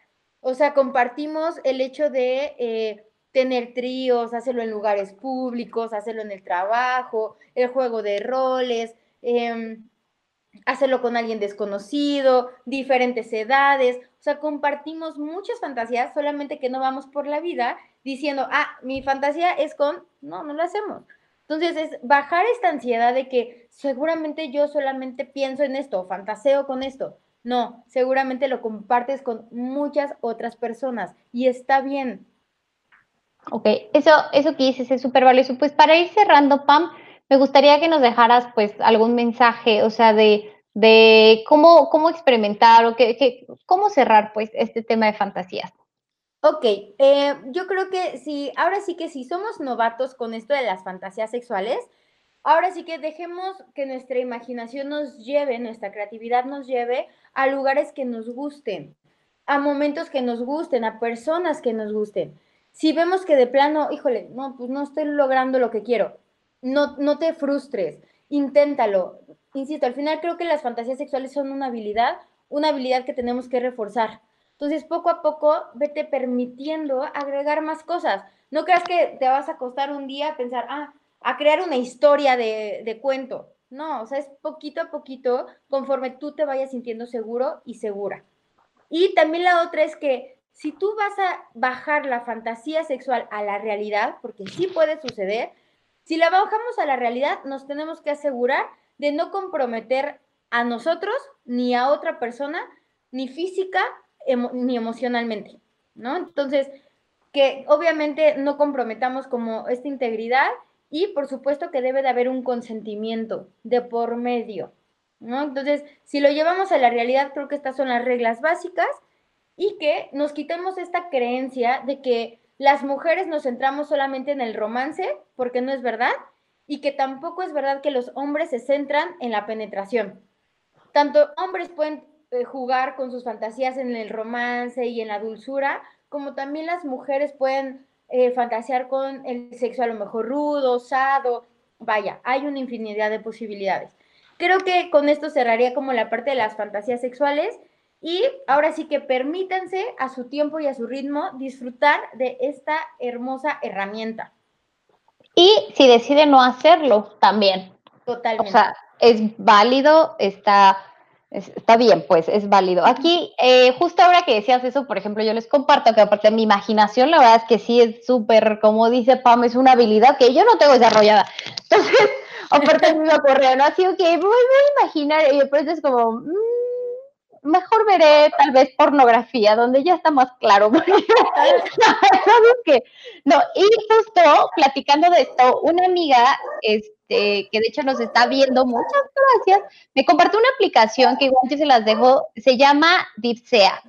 o sea, compartimos el hecho de eh, tener tríos, hacerlo en lugares públicos, hacerlo en el trabajo, el juego de roles, em, hacerlo con alguien desconocido, diferentes edades, o sea, compartimos muchas fantasías, solamente que no vamos por la vida diciendo, ah, mi fantasía es con, no, no lo hacemos. Entonces es bajar esta ansiedad de que seguramente yo solamente pienso en esto, fantaseo con esto. No, seguramente lo compartes con muchas otras personas y está bien. Ok, eso, eso que dices es súper valioso. Pues para ir cerrando, Pam, me gustaría que nos dejaras pues algún mensaje, o sea, de, de cómo, cómo experimentar o que, cómo cerrar pues este tema de fantasías. Ok, eh, yo creo que sí, ahora sí que si somos novatos con esto de las fantasías sexuales, ahora sí que dejemos que nuestra imaginación nos lleve, nuestra creatividad nos lleve a lugares que nos gusten, a momentos que nos gusten, a personas que nos gusten. Si vemos que de plano, híjole, no, pues no estoy logrando lo que quiero, no, no te frustres, inténtalo. Insisto, al final creo que las fantasías sexuales son una habilidad, una habilidad que tenemos que reforzar entonces, poco a poco, vete permitiendo agregar más cosas. No creas que te vas a acostar un día a pensar, ah, a crear una historia de, de cuento. No, o sea, es poquito a poquito conforme tú te vayas sintiendo seguro y segura. Y también la otra es que si tú vas a bajar la fantasía sexual a la realidad, porque sí puede suceder, si la bajamos a la realidad, nos tenemos que asegurar de no comprometer a nosotros ni a otra persona, ni física ni emocionalmente, ¿no? Entonces, que obviamente no comprometamos como esta integridad y por supuesto que debe de haber un consentimiento de por medio, ¿no? Entonces, si lo llevamos a la realidad, creo que estas son las reglas básicas y que nos quitemos esta creencia de que las mujeres nos centramos solamente en el romance, porque no es verdad, y que tampoco es verdad que los hombres se centran en la penetración. Tanto hombres pueden eh, jugar con sus fantasías en el romance y en la dulzura, como también las mujeres pueden eh, fantasear con el sexo a lo mejor rudo, osado, vaya, hay una infinidad de posibilidades. Creo que con esto cerraría como la parte de las fantasías sexuales y ahora sí que permítanse a su tiempo y a su ritmo disfrutar de esta hermosa herramienta. Y si deciden no hacerlo, también. Totalmente. O sea, es válido, está Está bien, pues es válido. Aquí, eh, justo ahora que decías eso, por ejemplo, yo les comparto que aparte de mi imaginación, la verdad es que sí es súper, como dice Pam, es una habilidad que yo no tengo desarrollada. Entonces, aparte me ocurrió, ¿no? Así que voy a imaginar y después es como, mm, mejor veré tal vez pornografía, donde ya está más claro. ¿Sabes qué? No, y justo platicando de esto, una amiga, este, que de hecho nos está viendo, muchas gracias, me compartió una aplicación que igual yo se las dejo, se llama Dipsea.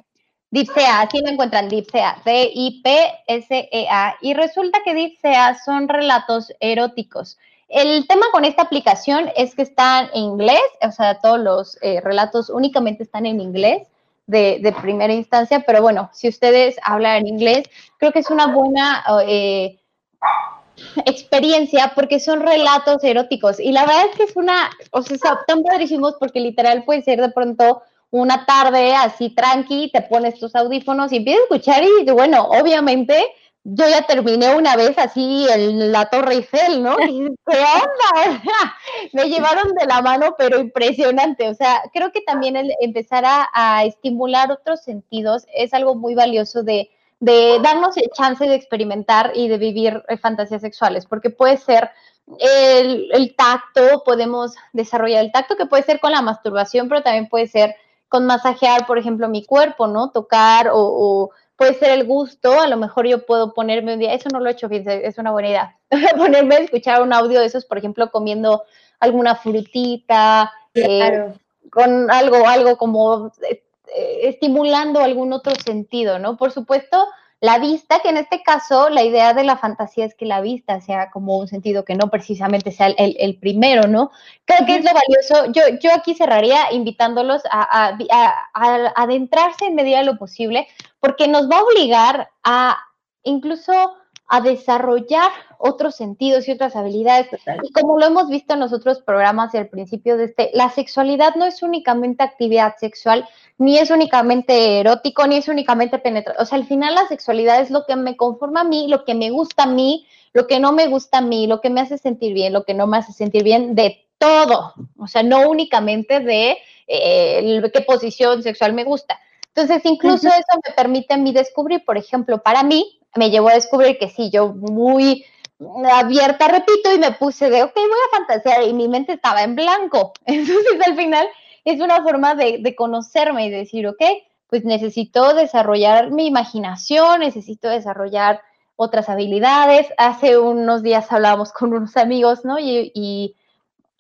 Dipsea, así lo encuentran, Dipsea, D-I-P-S-E-A. Y resulta que Dipsea son relatos eróticos. El tema con esta aplicación es que está en inglés, o sea, todos los eh, relatos únicamente están en inglés de, primera instancia, pero bueno, si ustedes hablan inglés, creo que es una buena eh, experiencia porque son relatos eróticos. Y la verdad es que es una, o sea, tan padrísimos porque literal puede ser de pronto una tarde así tranqui, te pones tus audífonos y empiezas a escuchar y bueno, obviamente yo ya terminé una vez así en la Torre Eiffel, ¿no? Y, ¿Qué onda? me llevaron de la mano, pero impresionante. O sea, creo que también el empezar a, estimular otros sentidos es algo muy valioso de, de darnos el chance de experimentar y de vivir eh, fantasías sexuales, porque puede ser el, el, tacto, podemos desarrollar el tacto, que puede ser con la masturbación, pero también puede ser con masajear, por ejemplo, mi cuerpo, ¿no? Tocar o puede ser el gusto, a lo mejor yo puedo ponerme un día, eso no lo he hecho, es una buena idea, ponerme a escuchar un audio de esos, por ejemplo, comiendo alguna frutita, eh, con algo, algo como eh, estimulando algún otro sentido, ¿no? Por supuesto, la vista, que en este caso la idea de la fantasía es que la vista sea como un sentido que no precisamente sea el, primero, ¿no? Creo que es lo valioso. Yo, yo aquí cerraría invitándolos a, adentrarse en medida de lo posible, porque nos va a obligar a incluso a desarrollar otros sentidos y otras habilidades. Y como lo hemos visto en los otros programas y al principio de este, la sexualidad no es únicamente actividad sexual, ni es únicamente erótico, ni es únicamente penetrante. O sea, al final la sexualidad es lo que me conforma a mí, lo que me gusta a mí, lo que no me gusta a mí, lo que me hace sentir bien, lo que no me hace sentir bien, de todo. O sea, no únicamente de eh, qué posición sexual me gusta. Entonces, incluso eso me permite a mí descubrir, por ejemplo, para mí, me llevó a descubrir que sí, yo muy abierta, repito, y me puse de, ok, voy a fantasear, y mi mente estaba en blanco. Entonces, al final, es una forma de, de conocerme y decir, ok, pues necesito desarrollar mi imaginación, necesito desarrollar otras habilidades. Hace unos días hablábamos con unos amigos, ¿no? Y, y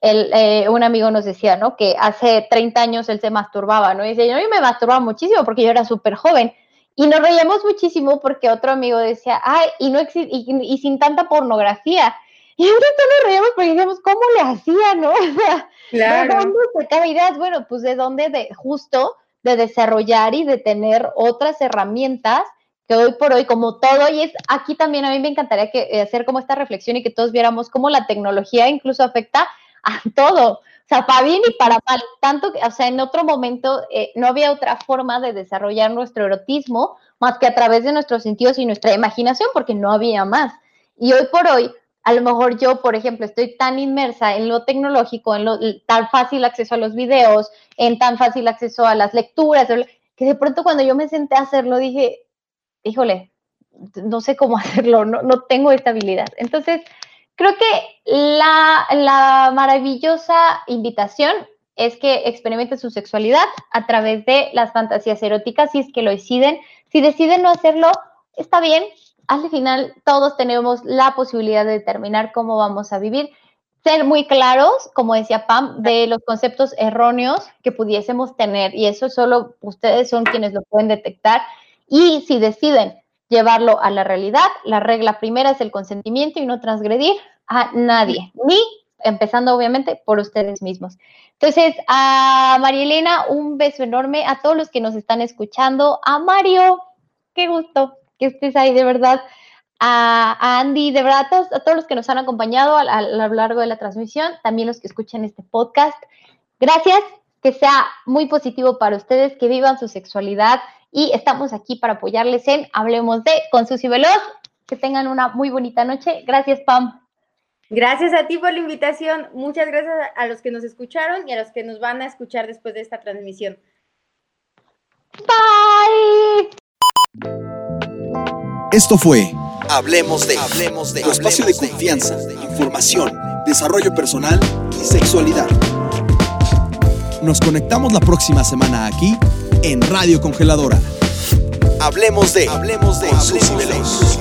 eh, un amigo nos decía, ¿no? Que hace 30 años él se masturbaba, ¿no? Y dice, yo me masturbaba muchísimo porque yo era súper joven. Y nos reíamos muchísimo porque otro amigo decía, ay, y, no y, y sin tanta pornografía. Y ahorita nos reíamos porque decíamos, ¿cómo le hacía, no? O sea, ¿de dónde sacaba ideas? Bueno, pues de dónde, de justo de desarrollar y de tener otras herramientas que hoy por hoy, como todo, y es aquí también a mí me encantaría que, eh, hacer como esta reflexión y que todos viéramos cómo la tecnología incluso afecta a todo. Sea, bien y para mal. Tanto que, o sea, en otro momento eh, no había otra forma de desarrollar nuestro erotismo más que a través de nuestros sentidos y nuestra imaginación, porque no había más. Y hoy por hoy, a lo mejor yo, por ejemplo, estoy tan inmersa en lo tecnológico, en lo tan fácil acceso a los videos, en tan fácil acceso a las lecturas, que de pronto cuando yo me senté a hacerlo dije, híjole, no sé cómo hacerlo, no tengo esta habilidad. Entonces, Creo que la, maravillosa invitación es que experimenten su sexualidad a través de las fantasías eróticas, si es que lo deciden. Si deciden no hacerlo, está bien. Al final, todos tenemos la posibilidad de determinar cómo vamos a vivir. Ser muy claros, como decía Pam, de los conceptos erróneos que pudiésemos tener. Y eso solo ustedes son quienes lo pueden detectar. Y si deciden llevarlo a la realidad. La regla primera es el consentimiento y no transgredir a nadie, ni empezando obviamente por ustedes mismos. Entonces, a María Elena, un beso enorme, a todos los que nos están escuchando, a Mario, qué gusto que estés ahí, de verdad, a, Andy, de verdad, a todos, a todos, los que nos han acompañado a, a lo largo de la transmisión, también los que escuchan este podcast. Gracias, que sea muy positivo para ustedes, que vivan su sexualidad, y estamos aquí para apoyarles en Hablemos de con Susi Veloz. Que tengan una muy bonita noche. Gracias, Pam. Gracias a ti por la invitación. Muchas gracias a los que nos escucharon y a los que nos van a escuchar después de esta transmisión. Bye. Esto fue Hablemos de, Hablemos de tu espacio de confianza, información, desarrollo personal y sexualidad. Nos conectamos la próxima semana aquí en Radio Congeladora. Hablemos de, hablemos de, Susi Veloz.